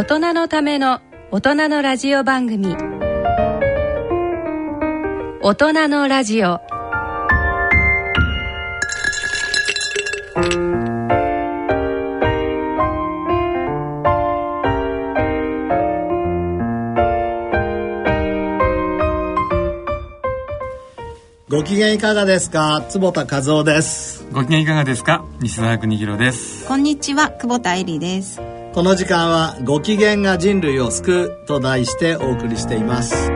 大人のための大人のラジオ番組。大人のラジオ。ご機嫌いかがですか？坪田和夫です。ご機嫌いかがですか？西澤邦弘です。こんにちは久保田恵里ですこの時間はご機嫌が人類を救うと題してお送りしています。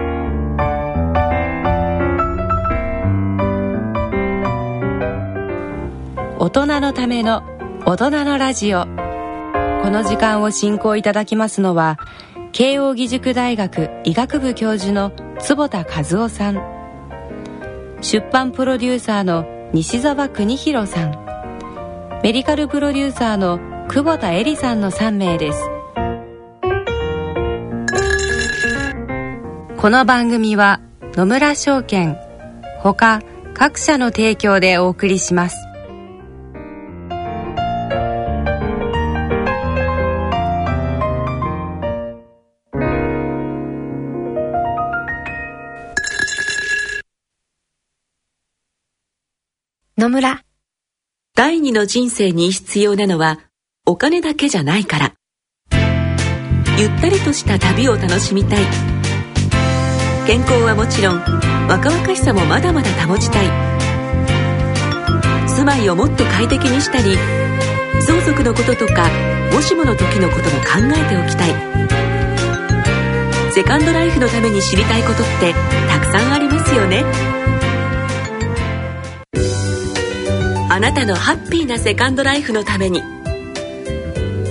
大人のための大人のラジオ。この時間を進行いただきますのは慶應義塾大学医学部教授の坪田和夫さん。出版プロデューサーの西澤邦弘さん。メディカルプロデューサーの久保田恵里さんの3名ですこの番組は野村証券ほか各社の提供でお送りします野村。第二の人生に必要なのはお金だけじゃないから。ゆったりとした旅を楽しみたい。健康はもちろん若々しさもまだまだ保ちたい。住まいをもっと快適にしたり、相続のこととかもしもの時のことも考えておきたい。セカンドライフのために知りたいことってたくさんありますよね。あなたのハッピーなセカンドライフのために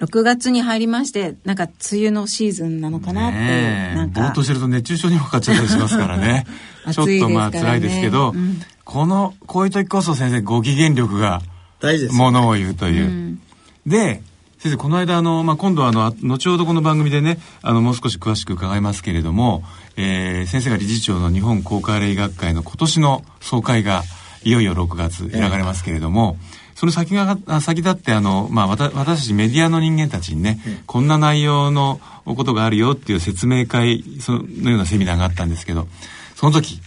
6月に入りましてなんか梅雨のシーズンなのかなっていう、なんか。ぼーっとしてると熱中症にもかかっちゃったりしますからね。ちょっとまあ辛いですけど、うん。このこういう時こそ先生ご機嫌力が大事ですよものを言うという、で先生この間あの、まあ、今度はあのあ後ほどこの番組でねあのもう少し詳しく伺いますけれども、えー先生が理事長の日本高カレ医学会の今年の総会がいよいよ6月開かれますけれども、その先があ先立ってあの、まあ、わた私たちメディアの人間たちにね、こんな内容のことがあるよっていう説明会そのようなセミナーがあったんですけどその時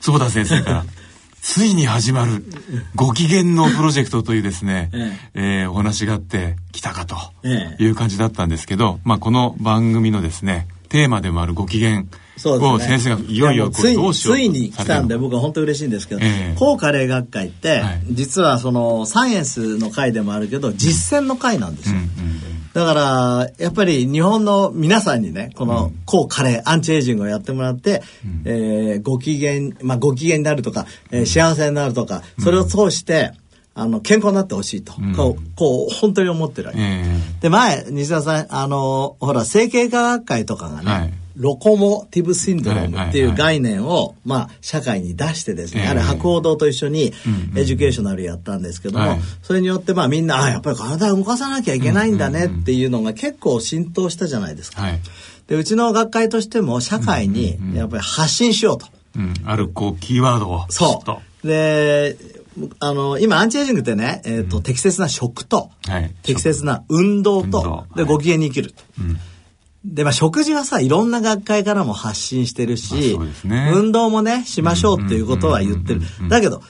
坪田先生から ついに始まるご機嫌のプロジェクトというですね、え。えーお話があって来たかとええ。いう感じだったんですけど、まあ、この番組のですねテーマでもあるご機嫌そうですね。を先生がいよいよこうやもどうしようついに来たんで僕は本当嬉しいんですけど、ええ。高カレー学会って、はい。実はそのサイエンスの会でもあるけど実践の会なんですよ、うんうんだからやっぱり日本の皆さんにねこの高カレーアンチエイジングをやってもらって、えーご機嫌まあご機嫌になるとか、えー幸せになるとかそれを通して、あの健康になってほしいと、ん。こうこう本当に思ってるわけ、え。で前西田さんあのほら整形科学会とかがね、はいロコモティブシンドロームっていう概念を、まあ、社会に出してですね、ええ。あれ博報堂と一緒にeducational やったんですけども、はい。それによってまあみんなあやっぱり体を動かさなきゃいけないんだねっていうのが結構浸透したじゃないですか。はい、でうちの学会としても社会にやっぱり発信しようと。うん、あるこうキーワードをそう。であの今アンチエイジングってね、えーと適切な食と、はい。適切な運動とでご機嫌に生きる。と。うんで、まあ、食事はさ、いろんな学会からも発信してるし、ね運動もね、しましょうっていうことは言ってる。だけど、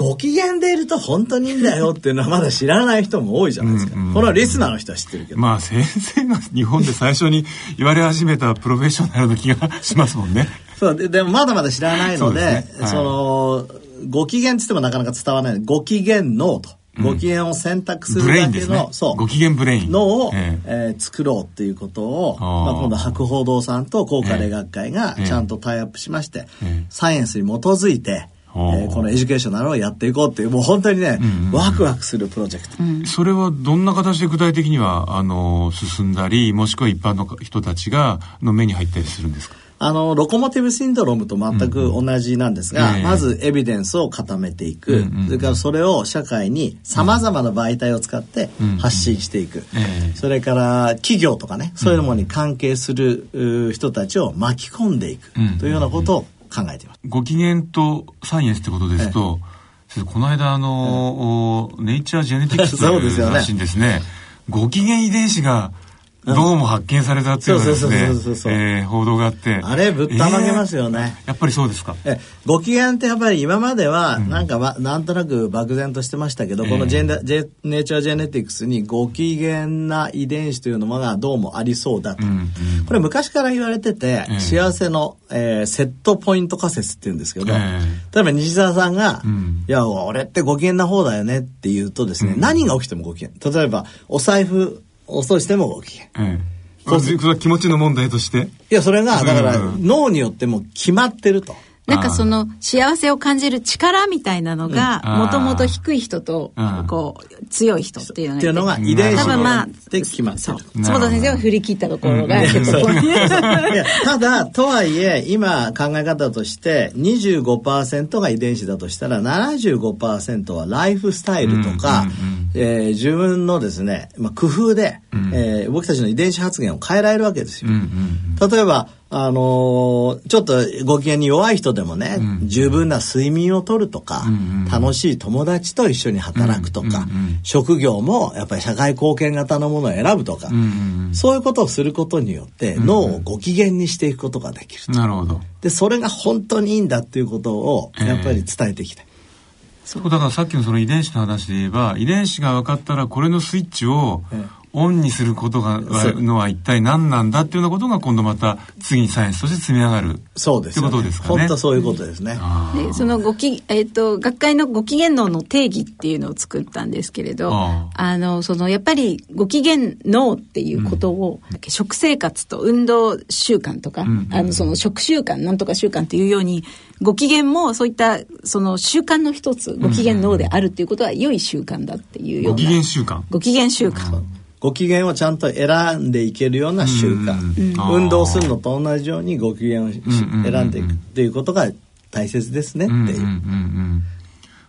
ご機嫌でいると本当にいいんだよっていうのはまだ知らない人も多いじゃないですか。うんうんこのリスナーの人は知ってるけど。まあ先生が日本で最初に言われ始めたプロフェッショナルの気がしますもんね。そうででもまだまだ知らないので、そねはいその、ご機嫌って言ってもなかなか伝わらない。ご機嫌脳と。ご機嫌を選択するブレイだけの、ンですね。そう。ご機嫌ブレイン。のを、ええ。えー作ろうっていうことを、まあ、今度博報堂さんと高カレー学会がええ。ちゃんとタイアップしまして、ええ。サイエンスに基づいて、えおーーこの educational をやっていこうっていうもう本当にね、うんうんワクワクするプロジェクト、それはどんな形で具体的にはあの進んだりもしくは一般の人たちがの目に入ったりするんですか？あの、ロコモティブシンドロームと全く同じなんですが、ええ。まずエビデンスを固めていく、うんうんそれからそれを社会に様々な媒体を使ってうん発信していく、ええ。それから企業とかね、そういうものに関係するう人たちを巻き込んでいく。うんというようなことを考えています。ご機嫌とサイエンスってことですと、先生この間あの、ネイチャージェネティクスというですすね、ご機嫌遺伝子がどうも発見されたっていうのがですそうそうねそうそうそう、えー報道があって。あれぶったまげますよね。えーやっぱりそうですか？えご機嫌ってやっぱり今まではなんか、まなんとなく漠然としてましたけど、このジェンダジェネイチャージェネティクスにご機嫌な遺伝子というのがどうもありそうだと。うんうん。これ昔から言われてて、ええ幸せの、えーセットポイント仮説って言うんですけど、え例えば西澤さんが、うん。いや、俺ってご機嫌な方だよねって言うとですね、何が起きてもご機嫌。例えば、お財布、お掃除してもご機嫌。ええそれは気持ちの問題として。いや、それが、だから、うん脳によっても決まってると。なんかその幸せを感じる力みたいなのがうん。もともと低い人とうん。こう強い人っていうのがっていうのがうん遺伝子によ多分まあって決まってそう。る。坪田先生は振り切ったところが ただ、とはいえ、今考え方として、25%が遺伝子だとしたら、75%はライフスタイルとか、えー自分のですね、まあ、工夫で、ん。えー僕たちの遺伝子発現を変えられるわけですよ。うんうん。例えば、あのーちょっとご機嫌に弱い人でもね、うん十分な睡眠をとるとか、うんうん。楽しい友達と一緒に働くとか、うんうんうん。職業もやっぱり社会貢献型のものを選ぶとか、うんうん。そういうことをすることによってん脳をご機嫌にしていくことができるうん。なるほど。で、それが本当にいいんだっていうことをええ。やっぱり伝えてきて。そうだからさっきのその遺伝子の話で言えば遺伝子が分かったらこれのスイッチをええオンにすることがのは一体何なんだっていうようなことが今度また次にサイエンスとして積み上がる。そうですよ、ってことですかね本当そういうことですね。でそのごき、えっと学会のご機嫌脳の定義っていうのを作ったんですけれどああのそのやっぱりご機嫌脳っていうことを、食生活と運動習慣とか、んあのその食習慣なんとか習慣っていうようにご機嫌もそういったその習慣の一つご機嫌脳であるっていうことは良い習慣だっていうようなご機嫌習慣。ご機嫌習慣、ご機嫌をちゃんと選んでいけるような習慣。うんうん運動するのと同じようにご機嫌をしうんうんうんうん選んでいくっていうことが大切ですねっていう。うんうんうんうん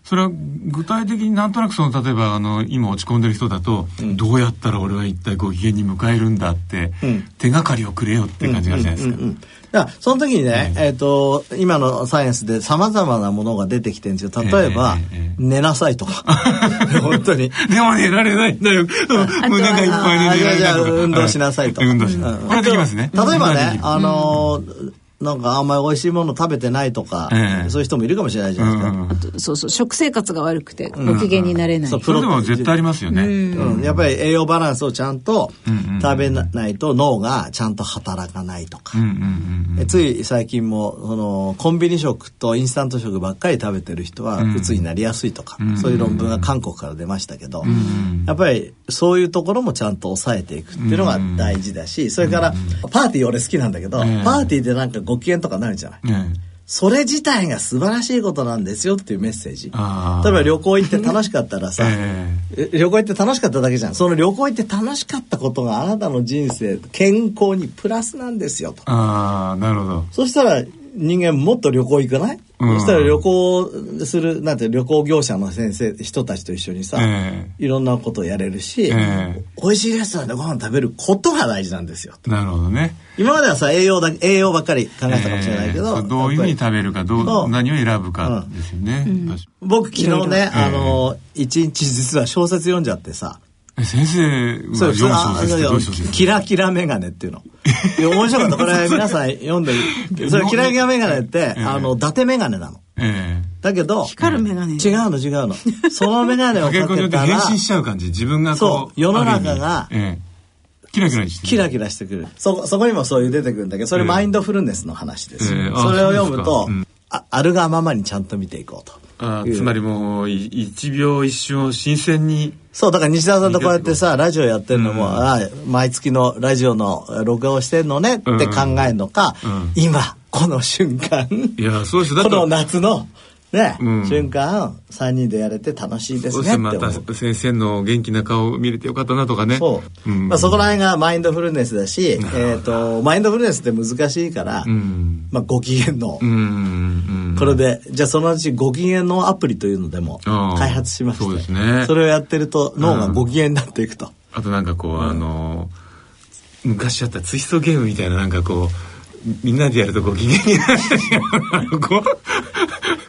それは具体的になんとなくその例えばあの今落ち込んでる人だと、どうやったら俺は一体ご機嫌に迎えるんだって、うん手がかりをくれよって感じがあるじゃないですか？うんうんうんだからその時にね、えっ、と、今のサイエンスで様々なものが出てきてるんですよ。例えば、ええええ寝なさいとか。本当に。でも寝られないんだよ。胸がいっぱい寝られないとか。運動しなさいとか。運動しなさい。これできますね。例えばね、あのーなんかあんまり美味しいもの食べてないとか、ええ。そういう人もいるかもしれないじゃないですか。うんうんそうそう食生活が悪くてご機嫌になれない、そうそれでも絶対ありますよね。うん、やっぱり栄養バランスをちゃんと食べないと脳がちゃんと働かないとか。うんうんうんうんえつい最近もそのコンビニ食とインスタント食ばっかり食べてる人はうつになりやすいとか、うん。そういう論文が韓国から出ましたけど、んやっぱりそういうところもちゃんと抑えていくっていうのが大事だし、それからパーティー俺好きなんだけど、ええ。パーティーでなんかご機嫌とかなるじゃない。ねそれ自体が素晴らしいことなんですよっていうメッセージ。例えば旅行行って楽しかったらさ、ええ旅行行って楽しかっただけじゃん。その旅行行って楽しかったことがあなたの人生、健康にプラスなんですよと。ああ、なるほど。そしたら人間もっと旅行行かない、うん。そしたら旅行する、なんて旅行業者の先生、人たちと一緒にさ、えいろんなことをやれるし、え美味しいレストランでご飯食べることが大事なんですよ。なるほどね。今まではさ、栄養だ、栄養ばっかり考えてたかもしれないけど、えーどういうふうに食べるか、どそうう、何を選ぶかですよね。確か僕昨日ね、ええ。あの、一日実は小説読んじゃってさ、え先生はそう読む小説ってどういう小説キラキラメガネっていうの。い や面白かった。これ皆さん読んでる。それキラキラメガネって、ええあの、伊達メガネなの。えだけど、光るメガネ違うの違うの。そのメガネえをかかけたら、変身しちゃう感じ。自分がこう。そう世の中がキラキラしてるキラキラしてくる。そ、そこにもそういう出てくるんだけど、それええマインドフルネスの話ですそれを読むとああるがままにちゃんと見ていこうと。あーつまりもう、い一秒一瞬を新鮮に。そう、だから西田さんとこうやってさ、ラジオやってるのも、うんああ毎月のラジオの録画をしてんのねって考えるのか、うん。うん。今、この瞬間、いや、そうです。この夏のね、うん瞬間3人でやれて楽しいですねってまう。た先生の元気な顔見れてよかったなとかね。そう。んまあ、そこら辺がマインドフルネスだし、えっ、と、マインドフルネスって難しいから、うん。まあ、ご機嫌の。これで、じゃあそのうちご機嫌のアプリというのでも開発しまして、そうですねそれをやってると脳がご機嫌になっていくと。あとなんかこう、あのー、昔あったツイストゲームみたいななんかこう、みんなでやるとご機嫌になるこう、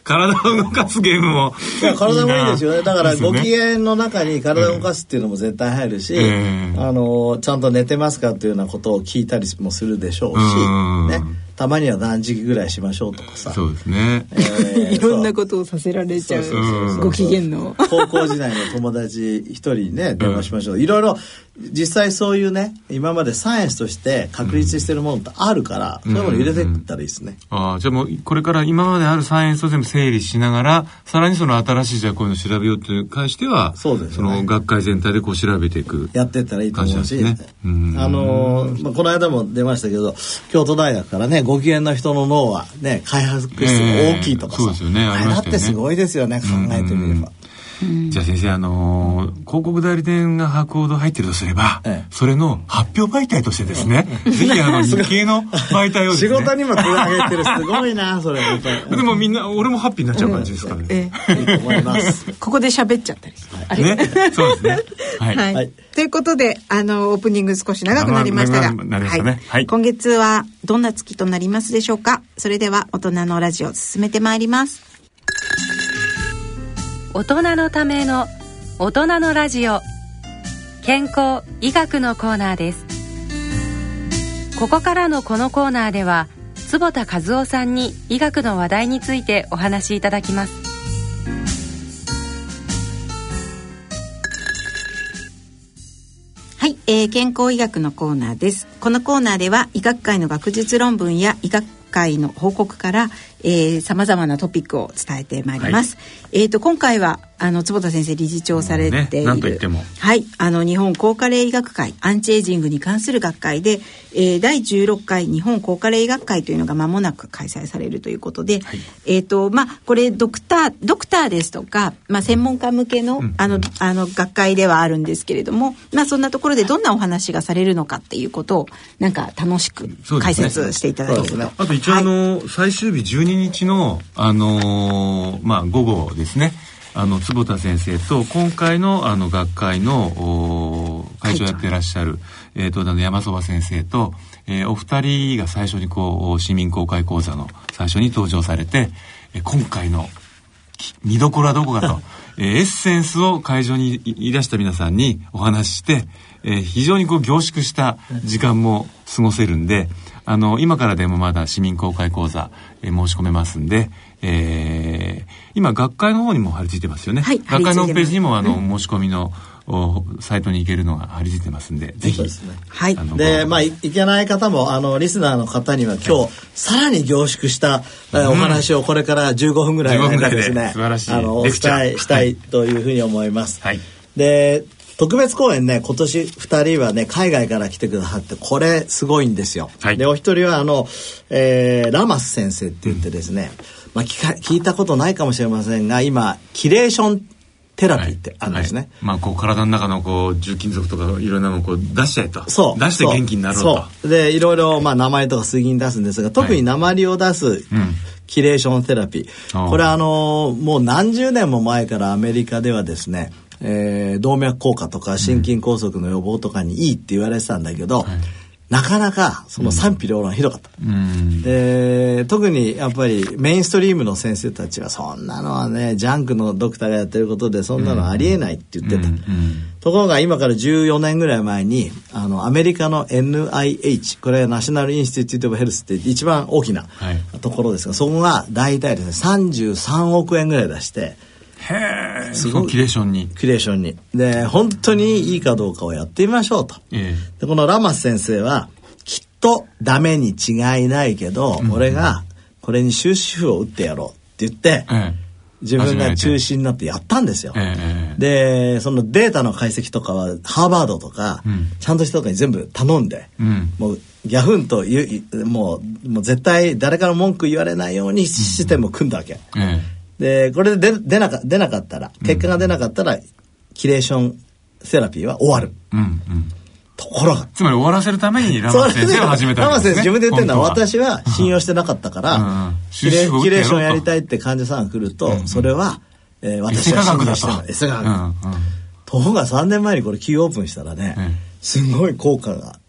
体を動かすゲームも。いや体もいいですよね。だからご機嫌の中に体を動かすっていうのも絶対入るし、ええあの、ちゃんと寝てますかっていうようなことを聞いたりもするでしょうし、うん。ね。たまには断食ぐらいしましょうとかさ。そうですね。えーいろんなことをさせられちゃうそうそうそうそうご機嫌の。高校時代の友達一人にね、電話しましょう。いろいろ、実際そういうね、今までサイエンスとして確立してるものってあるから、そういうもの入れていったらいいですね。ああ、じゃあもう、これから今まであるサイエンスを全部整理しながら、さらにその新しい、じゃあこういうの調べようっていう関しては、そうですよねの学会全体でこう調べていく。やってったらいいと思うし、ねうんあのーまあ、この間も出ましたけど、京都大学からね、ご機嫌な人の脳はね、開発室が大きいとかさ、ええそうですよね。あれだってすごいですよね、考えてみれば。じゃあ先生、あのー広告代理店が博報堂入ってるとすれば、ええそれの発表媒体としてですね、ぜひあの 日経の媒体をです仕ね。事にもつなげてる、すごいな、それ。でもみんな、俺もハッピーになっちゃう感じですからね。えいいと思います。ここで喋っちゃったりする。あれね。そうですね。はい。はい、はいということで、あの、オープニング少し長くなりましたが、長くなりましたねはい今月はどんな月となりますでしょうか？それでは、大人のラジオ進めてまいります。大人のための大人のラジオ。健康医学のコーナーです。ここからのこのコーナーでは坪田和夫さんに医学の話題についてお話しいただきます。はい、えー健康医学のコーナーです。このコーナーでは医学界の学術論文や医学会の報告から、えー、様々なトピックを伝えてまいります。えっ、と、今回は、あの、坪田先生理事長されている、ねといっても。はい、あの、日本高加齢医学会、アンチエイジングに関する学会で、えー、第16回日本高加齢医学会というのが間もなく開催されるということで、えっ、と、まあ、これ、ドクター、ドクターですとか、まあ、専門家向けの、あの、あの、学会ではあるんですけれども、まあ、そんなところでどんなお話がされるのかっていうことを、なんか楽しく解説していただけると。そうですね。あと一応あの、最終日12日の、あのーまあ、午後ですね。あの、坪田先生と、今回の、あの、学会の、お会長やってらっしゃる、えっ、と、あの、山そば先生と、えーお二人が最初にこう、市民公開講座の最初に登場されて、えー今回のき見どころはどこかと、えーエッセンスを会場にいいらした皆さんにお話しして、えー非常にこう凝縮した時間も過ごせるんで、あの、今からでもまだ市民公開講座、えー申し込めますんで、えー今学会の方にも貼り付いてますよね。はい学会のホームページにもあの、申し込みのおサイトに行けるのが貼り付いてますんで、ぜひ。そうですねはい。で、まあ、いいけない方も、あの、リスナーの方には今日、さらに凝縮した、えーお話をこれから15分ぐらいの15分ぐらいでですね、素晴らしいあの、お伝レクチャー。えしたい。というふうに思います。はい。で、特別公演ね、今年二人はね、海外から来てくださって、これすごいんですよ。はいで、お一人はあの、えーラマス先生って言ってですね、まあ聞か、聞いたことないかもしれませんが、今、キレーションテラピーってあるんですね。はいまあ、こう、体の中のこう、重金属とかいろんなのをこう出しちゃえと。そう。出して元気になろうと。そう。で、いろいろ、まあ、名前とか水銀出すんですが、特に鉛を出す、うんキレーションテラピー。これあの、もう何十年も前からアメリカではですね、えー動脈硬化とか心筋梗塞の予防とかにいいって言われてたんだけど、なかなかその賛否両論ひどかった。うん。で特にやっぱりメインストリームの先生たちはそんなのはねジャンクのドクターがやってることでそんなのありえないって言ってた、うんうんところが今から14年ぐらい前にあのアメリカの NIH これナショナル・インスティテュート・オブ・ヘルスって一番大きなはいところですが、そこが大体ですね33億円ぐらい出してへえ。すごいキレーションに。クリエーションにで本当にいいかどうかをやってみましょうと。えでこのラマス先生はきっとダメに違いないけど、俺がこれに終止符を打ってやろうって言って、え。え自分が中心になってやったんですよ。え。ええ。でそのデータの解析とかはハーバードとか、うんちゃんとしたとこに全部頼んで、うんもうギャフンと言うもうもう絶対誰から文句言われないようにシステムを組んだわけ。ええ。で、これで出出なか出なかったら、結果が出なかったら、キレーションセラピーは終わる。うんうん。ところが、つまり終わらせるためにラマス先生を始めたラマ。先生自分で言ってるのは。私は信用してなかったから、うんうん。キレ収集を打ってやろうとキレーションやりたいって患者さんが来ると、それは、えー私は信用してない。エセ科学。ところが3年前にこれキーオープンしたらね、ええ。すごい効果が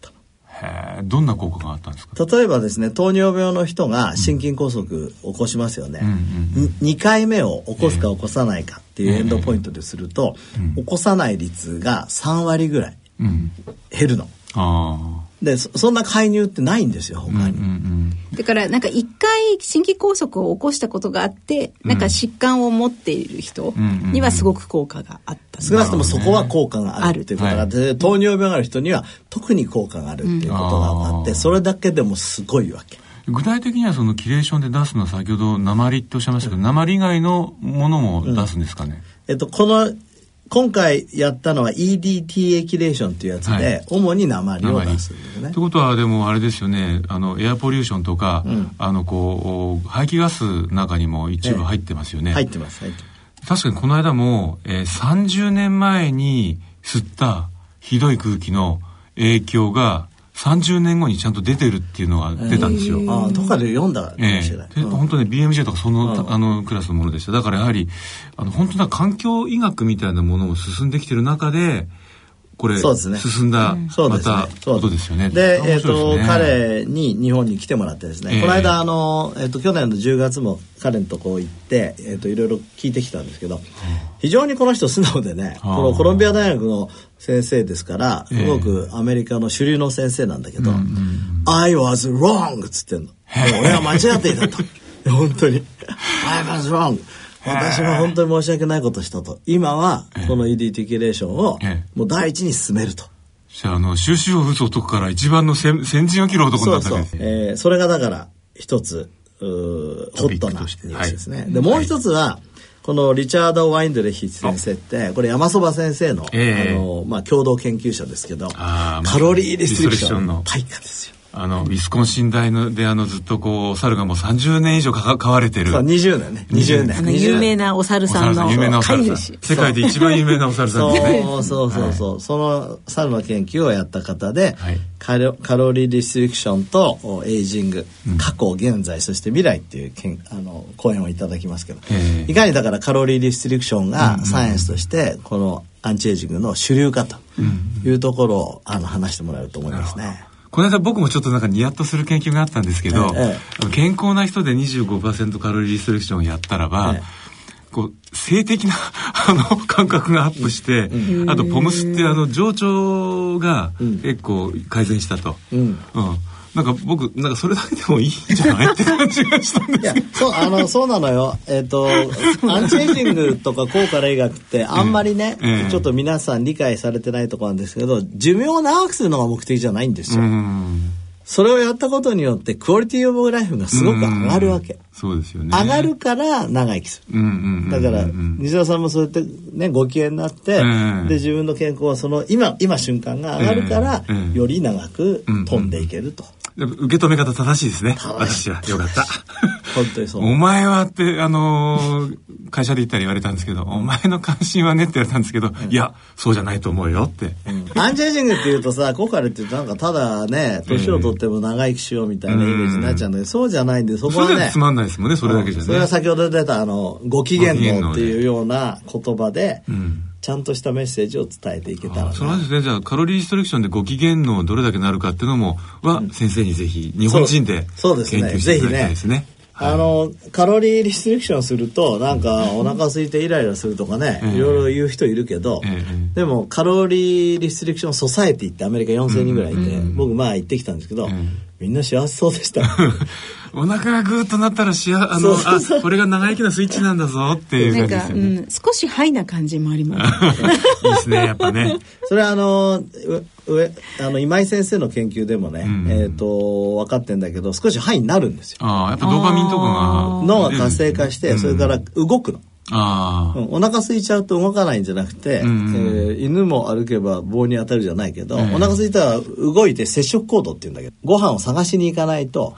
どんな効果があったんですか？例えばですね糖尿病の人が心筋梗塞を起こしますよね、2回目を起こすか起こさないかっていうエンドポイントですると、起こさない率が3割ぐらいうん。減るの。あでそそんな介入ってないんですよあ。他に、うんうんだからなんか一回心筋梗塞を起こしたことがあって、なんか疾患を持っている人にはすごく効果があった。少なくともそこは効果があるっていうことがあって、はい糖尿病がある人には特に効果があるっていうことが分かって、うんそれだけでもすごいわけ。具体的にはそのキレーションで出すのは先ほど鉛っておっしゃいましたけど、鉛以外のものも出すんですかね、えっと、この今回やったのは EDTA キレーションっていうやつで、はい。主に鉛を出すんですね。って。ことはでもあれですよね。あのエアポリューションとか、あのこう排気ガスの中にも一部入ってますよね、入ってます入ってます。確かにこの間も、えー30年前に吸ったひどい空気の影響が30年後にちゃんと出てるっていうのが出たんですよ。ああどっかで読んだかもえしれない。えで本当ね BMJ とかその,、あのクラスのものでした。だからやはりあの本当な環境医学みたいなものも進んできてる中でこれ、そうですね。進んだ、そうですね。またそうことですよね。で、えっ、と、面白いですね。彼に日本に来てもらってですね、ええ。この間、あの、えっ、と、去年の10月も彼のとこ行って、えっ、と、いろいろ聞いてきたんですけど、非常にこの人素直でね、このコロンビア大学の先生ですから、ええ。すごくアメリカの主流の先生なんだけど、I was wrong! っつってんの。俺は間違っていたと。本当に。I was wrong! 私は本当に申し訳ないことをしたと。今は、この ED テキレーションをええ、もう第一に進めると。じゃああの収集を打つ男から一番の先先陣を切る男にそうそうなったわけです。ねえーそれがだから一つうーホットなニュースですね。でもう一つは、このリチャード・ワインドレヒ先生ってこれ山そば先生の,、ええあのまあ、共同研究者ですけどカロリーリストリクションの大家ですよ。あのウィスコンシン大のであのずっとこう猿がもう30年以上かか飼われてる。そう20年ね。20年。あの有名なお猿おさんの有名なお猿さん。世界で一番有名なお猿さんですね。そう。そう。そうそう、その猿の研究をやった方で、はい。カロカロリーリストリクションとおエイジング、過去現在そして未来っていうけんあの講演をいただきますけど、ええ。いかにだからカロリーリストリクションがサイエンスとしてこのアンチエイジングの主流かというところをあの話してもらえると思いますね。この間僕もちょっとなんかニヤッとする研究があったんですけど、ええ健康な人で25%カロリーリストリクションをやったらば、えこう性的な あの感覚がアップして、あとポムスってあの情緒が結構改善したと、うんなんか僕なんかそれだけでもいいんじゃないって感じがしたんでいやすけど、そう、あの、そうなのよ。えっ、と、アンチエイジングとか高価霊学ってあんまりね、ええ。ちょっと皆さん理解されてないところなんですけど、寿命を長くするのが目的じゃないんですよ。うん。それをやったことによって、クオリティオブライフがすごく上がるわけ。そうですよね。上がるから長生きする。だから、西田さんもそうやってね、ご機嫌になって、うんで、自分の健康はその、今、今瞬間が上がるから、うんより長く飛んでいけると。受け止め方正しいですね。私は。よかった。本当にそう。お前はって、あのー会社で言ったら言われたんですけど、お前の関心はねって言われたんですけど、いや、そうじゃないと思うよって。アンチエイジングっていうとさ、コカレってなんかただね、年を取っても長生きしようみたいなイメージになっちゃうんだけど、そうじゃないんで、そこはね。つ、まんないですもんね、それだけじゃね。それは先ほど出たあの、ご機嫌ご機嫌能で能っていうような言葉で、んちゃんとしたメッセージを伝えていけたらな。それはですね、じゃあ、カロリーリストリクションでご機嫌のどれだけなるかっていうのも、は、先生にぜひ、日本人で、そうそうですね。研究していただきたいですね。あの、カロリーリストリクションすると、なんかお腹空いてイライラするとかね、ええ。いろいろ言う人いるけど、ええ。でもカロリーリストリクションソサエティってアメリカ4000人ぐらいいて、僕まあ行ってきたんですけど、みんな幸せそうでした。お腹がぐーっとなったらしあ、あの、そうそうそうあ、これが長生きのスイッチなんだぞっていうなんか、感じですよね。うん、少しハイな感じもあります。いいですね、やっぱね。それはあの、う上あの今井先生の研究でもね、んえっ、と、分かってんだけど、少し範囲になるんですよ。ああ、やっぱドーパミンとかが。脳が活性化して、それから動くの。ああ、うん。お腹空いちゃうと動かないんじゃなくて、うんうん。えー犬も歩けば棒に当たるじゃないけど、ええ。お腹空いたら動いて接触行動って言うんだけど、ご飯を探しに行かないと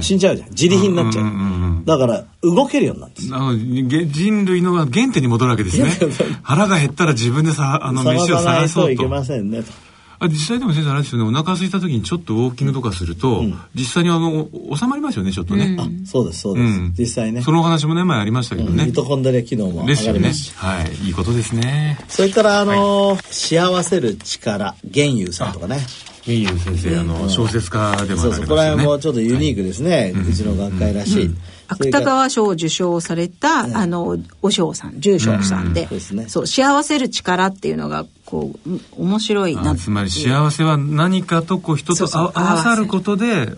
死んじゃうじゃん。自利品になっちゃう。うんうんうんうん。だから動けるようになるんです人類の原点に戻るわけですね。腹が減ったら自分でさあの探飯を探そうと。といけませんねと。あ実際でも先生あれですよね。お腹空いた時にちょっとウォーキングとかすると、実際にあのお収まりますよねちょっとね、あ、そうです、そうです。うん。実際ね。そのお話もね前ありましたけどね、ミトコンドリア機能も上ですよねがりますし。はい。いいことですね。それから、あのー幸せる力、玄優さんとかね。いいよ先生あの小説家でもあそうそう、これもうちょっとユニークですね。うちの学会らしい。芥川賞を受賞された、あのお嬢さん住職さんで,、そうですね。そう幸せる力っていうのがこううん面白いな。あつまり幸せは何かとこう人と合わさることで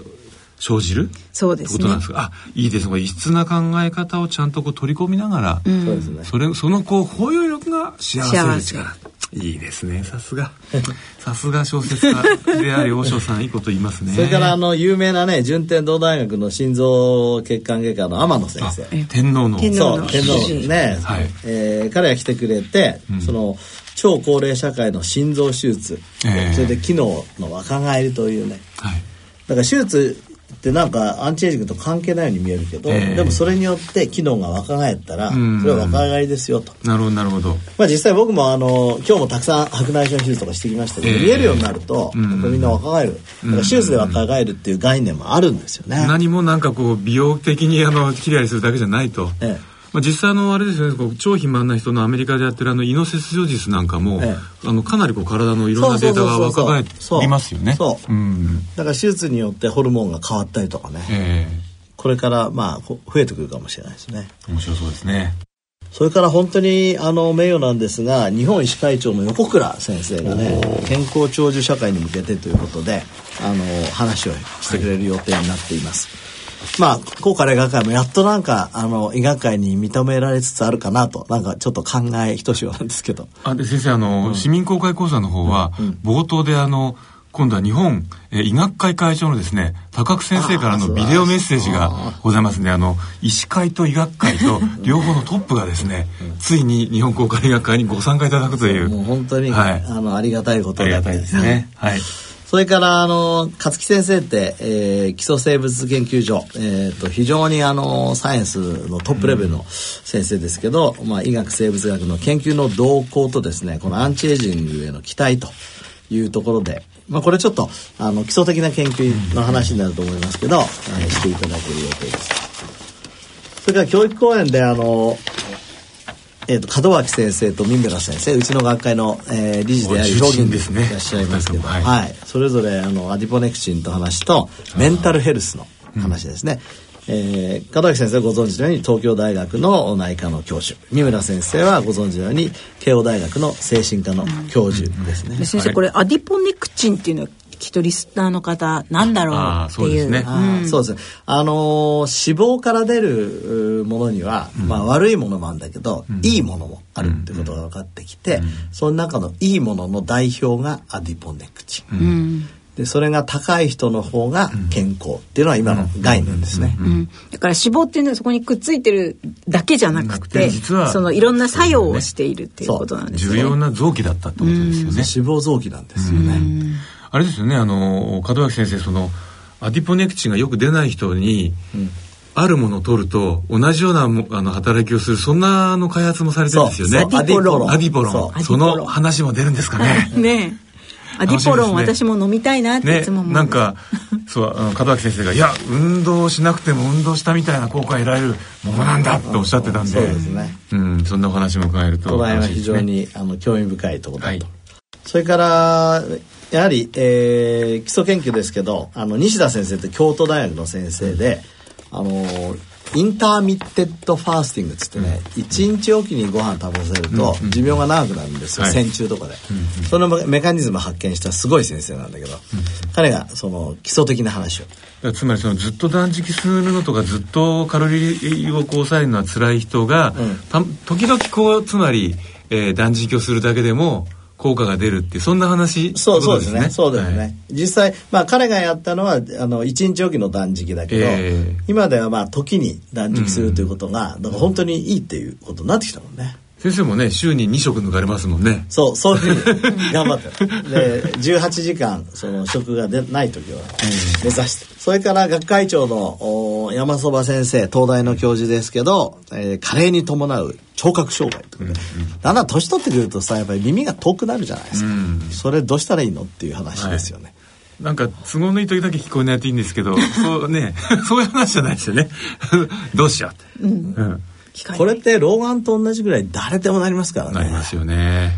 生じる？そうですね。ことなんですか、あいいですね。異質な考え方をちゃんとこう取り込みながら、そうですね。それそのこう包容力が幸せの幸力いいですね。さすが。さすが小説家であり大将さんいいこと言いますね。それからあの有名なね順天堂大学の心臓血管外科の天野先あ生天皇の。天皇のそう天皇ね、はい。えー彼が来てくれて、その超高齢社会の心臓手術、ええ。それで機能の若返りというね。はい。だから手術ってなんかアンチエイジングと関係ないように見えるけど、ええ。でもそれによって機能が若返ったら、ん。それは若返りですよと。なるほどなるほど。まあ実際僕もあの今日もたくさん白内障手術とかしてきましたけど、ええ。見えるようになると、みんな若返る。だから手術で若返るっていう概念もあるんですよね。何もなんかこう美容的にあのきれいにするだけじゃないと、ええまあ、実際あのあれですよね。こう超肥満な人のアメリカでやってるあの胃の切除術なんかも、えあのかなりこう体のいろんなデータが若返りますよね。そう。そううん。だから手術によってホルモンが変わったりとかね、えこれからまあこ増えてくるかもしれないですね。え面白そうですね。それから本当にあの名誉なんですが日本医師会長の横倉先生がね健康長寿社会に向けてということであの話をしてくれる予定になっています。まあ高加齢学会もやっとなんかあの医学会に認められつつあるかなとなんかちょっと考えひとしおなんですけど。あで先生あの、市民公開講座の方は、冒頭であの今度は日本、えー医学会会長のですね高久先生からのビデオメッセージがございますね。あの医師会と医学会と 両方のトップがですね、ついに日本公開医学会にご参加いただくという。もう本当に、はい。あのありがたいことありがたいですね。はいそれから、あの、勝木先生って、えー基礎生物研究所、えーと、非常にあの、サイエンスのトップレベルの先生ですけど、まあ、医学生物学の研究の動向とですね、このアンチエイジングへの期待というところで、まあ、これちょっと、あの、基礎的な研究の話になると思いますけど、えーしていただける予定です。それから教育講演で、あの、えー、と門脇先生と三村先生うちの学会の、えー理事であり表現鎮ですね。いらっしゃいますけど、ははい。いそれぞれあのアディポネクチンと話とメンタルヘルスの話ですね。えー門脇先生はご存知のように東京大学の内科の教授。三村先生はご存知のように慶応大学の精神科の教授ですね。で先生、これアディポネクチンっていうのはきっとリスナーの方なんだろうっていう。そうですね。あのー脂肪から出るものには、まあ悪いものもあるんだけど、いいものもあるってことが分かってきて、その中のいいものの代表がアディポネクチン。で、それが高い人の方が健康っていうのは今の概念ですね。うんだから脂肪っていうのはそこにくっついてるだけじゃなくなくてて実は。そのいろんな作用をしているっていうことなんですね。重要な臓器だったってことですよね。脂肪臓器なんですよね。あれですよねあの門脇先生そのアディポネクチンがよく出ない人に、あるものを取ると同じようなもあの働きをするそんなあの開発もされてるんですよね。アディポロン。アディポロン。その話も出るんですかね。ね。えアディポロン、楽しみです私も飲みたいなっていねつも思う。んですなんかそうあの門脇先生が「いや運動しなくても運動したみたいな効果が得られるものなんだ」っておっしゃってたんで。そうですね。うん、そんなお話も伺えるとこの辺は非常にあの興味深いところだと。はい。それからやはり、えー基礎研究ですけどあの西田先生って京都大学の先生で、あの intermittent fasting っつってね、一日おきにご飯食べさせると寿命が長くなるんですよ、はい。戦中とかで、そのメカニズムを発見したすごい先生なんだけど、彼がその基礎的な話を。つまりそのずっと断食するのとかずっとカロリーをこう抑えるのは辛い人が、た時々こうつまり、えー断食をするだけでも効果が出るってそんな話？そうそうですね。そうだよね。はい実際、まあ彼がやったのは、あの、一日おきの断食だけど、ええ今ではまあ時に断食するということが、だから本当にいいっていうことになってきたもんね。先生もね週に2食抜かれますもんね。そう、そういうふうに頑張ってる。で、18時間、その食が出ない時は目指してる。それから学会長のお山そば先生、東大の教授ですけど、えー加齢に伴う聴覚障害ということで、だんだん年取ってくるとさ、やっぱり耳が遠くなるじゃないですか。それどうしたらいいのっていう話ですよね。なんか都合のいい時だけ聞こえないといいんですけどそうね そういう話じゃないですよね。どうしようって、うんこれって老眼と同じぐらい誰でもなりますからね。なりますよね。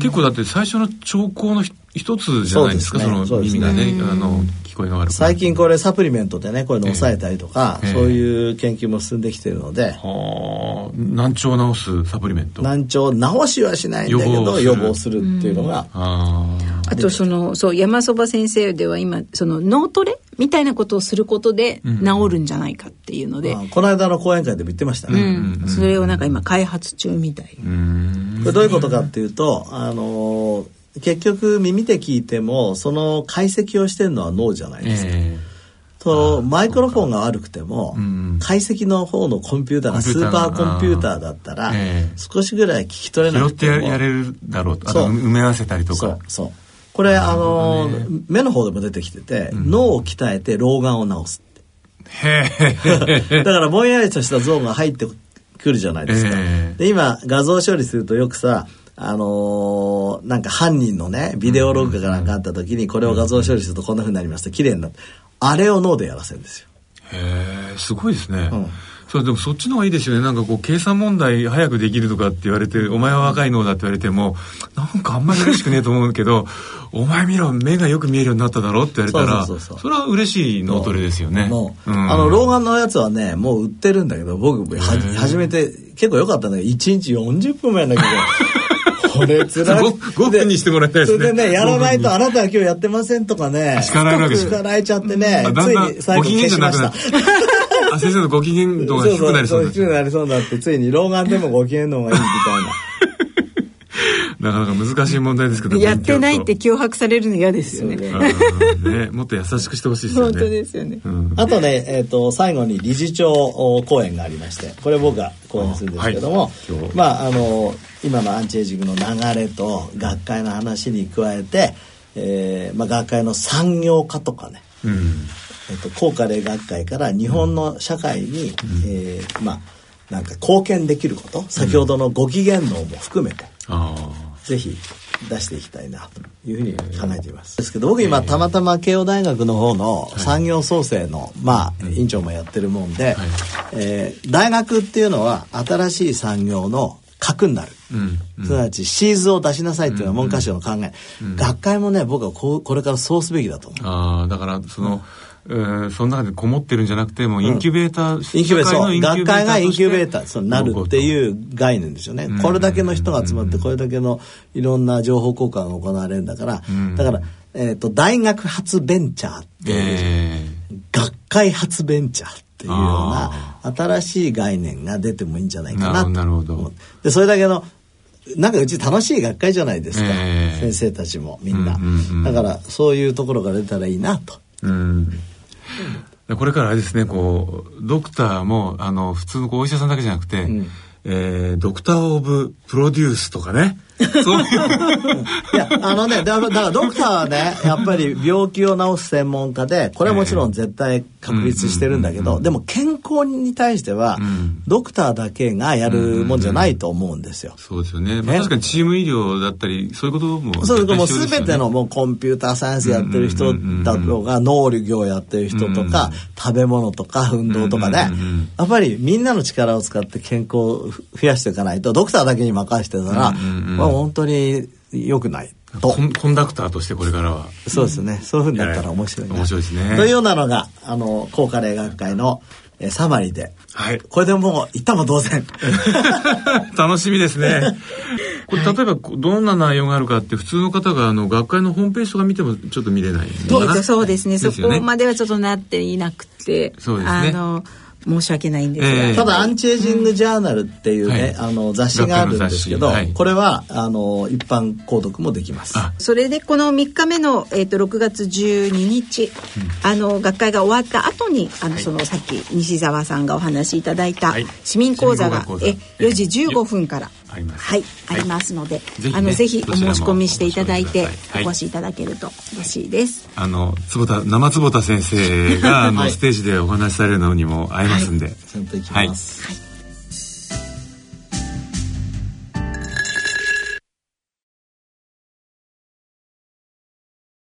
結構だって最初の兆候のひ一つじゃないですかそ,、そうですね。の耳がね。あの聞こえが悪く最近これサプリメントでね、こういうの抑えたりとか、ええ。そういう研究も進んできてるので、はあ。難聴を治すサプリメント。難聴治しはしないんだけど、予予防防するっていうのが、ああとそのそう山そば先生では今その脳トレみたいなことをすることで治るんじゃないかっていうので、まあこの間の講演会でも言ってましたね。うん。それをなんか今開発中みたい、あうん。これどういうことかっていうと、あのー結局耳で聞いても、その解析をしてるのは脳じゃないですか。えそのマイクロフォンが悪くても、ん解析の方のコンピューターがスーパーコンピューターだったら、ええ少しぐらい聞き取れなくてもややれるだろう。とあとそう。埋め合わせたりとか。そうそうこれ、あのー目の方でも出てきてて、脳を鍛えて老眼を治す だからぼんやりとした像が入ってくるじゃないですか。ええ。で、今画像処理するとよくさ、あのーなんか犯人のね、ビデオ録画がなんかあった時に、これを画像処理するとこんな風になりますと綺麗になって、あれを脳でやらせるんですよ。へえすごいですね、うんそれでもそっちの方がいいですよねなんかこう計算問題早くできるとかって言われてお前は若い脳だって言われてもなんかあんまり嬉しくねえと思うけど お前見ろ目がよく見えるようになっただろって言われたらそれは嬉しい脳トレですよねもう、うんあの、老眼のやつはね、もう売ってるんだけど、僕、は初めて、結構良かったんだけど、1日40分もやんなきゃいけない。これ辛い。ご5分にしてもらいたいですねそれでね、やらないと、5あなたは今日やってませんとかね。叱られるわけですよ叱られちゃってね、あだんついに最後消しました。あ先生のご機嫌度が低くなりそう低くなりそうになって、ついに老眼でもご機嫌の方がいいみたいな。なかなか難しい問題ですけどやってないって脅迫されるの嫌ですよね。ね。もっと優しくしてほしいですよ本ね当ですよね、うん。あとね、えっ、と、最後に理事長講演がありまして、これ僕が講演するんですけども、まあ、あの、今のアンチエイジングの流れと学会の話に加えて、えーまあ、学会の産業化とかね、うんえっと、高価齢学会から日本の社会に、えーまあ、なんか貢献できること、先ほどのご機嫌能も含めて、あぜひ出していきたいなというふうに考えています。ですけど僕今たまたま慶応大学の方の産業創生の、まあ委員長もやってるもんで、えー大学っていうのは新しい産業の核になる。すなわちシーズを出しなさいっていうのは文科省の考え、学会もね僕はこうこれからそうすべきだと思う。ああだからその、えーその中でこもってるんじゃなくてもうインキュベーター、インキュベーター、学会がインキュベーターそうなるっていう概念ですよね。これだけの人が集まって、これだけのいろんな情報交換が行われるんだから、だから、えっ、と、大学発ベンチャーっていう、え学会発ベンチャー。っていうような新しい概念が出てもいいんじゃないかなと。なるほど。で、それだけの、なんかうち楽しい学会じゃないですか。ええ先生たちもみんな、うんうんうん。だからそういうところが出たらいいなと。ーうん。これからあれですねこうドクターもあの普通のこうお医者さんだけじゃなくて、えードクター・オブ・プロデュースとかねそう。いういや、あのね、だから、だからドクターはね、やっぱり病気を治す専門家で、これはもちろん絶対確立してるんだけど、でも健康に対しては、ん。ドクターだけがやるもんじゃないと思うんですよ。そうですよね、まあ、ね確かにチーム医療だったりそういうこともそうもう必要ですよね。すべてのもうコンピューターサイエンスやってる人だとか、農業やってる人とか、食べ物とか運動とかね。やっぱりみんなの力を使って健康を増やしていかないと、ドクターだけに任せてたら、うんうんうんまあ本当に良くないとコ。ンコンダクターとしてこれからはそうですね。そういうふうになったら面白いな。面白いですねというようなのが、あの、高加齢学会の、えーサマリーで。はいこれでもう、言ったも同然。楽しみですね。これ例えばどんな内容があるかって普通の方があの学会のホームページとか見てもちょっと見れないのかなえっとそうですねそよこまではちょっとなっていなくてそうですねあの申し訳ないんですが、ええ。ただアンチエイジングジャーナルっていうね、はい。あの雑誌があるんですけど、はい。これはあの一般購読もできます。あ。それでこの3日目の、えー、と6月12日、あの学会が終わった後にあの、そのさっき西澤さんがお話しいただいたはい。市民講座が、市民講座。え4時15分からあります。はい、はい。ありますのでぜひねあのぜひお申し込みしていただいてお越しい。ただけると嬉しいです。あの坪田生坪田先生があの、はい。ステージでお話しされるのにも会えますんで、ちゃんと行きます。はい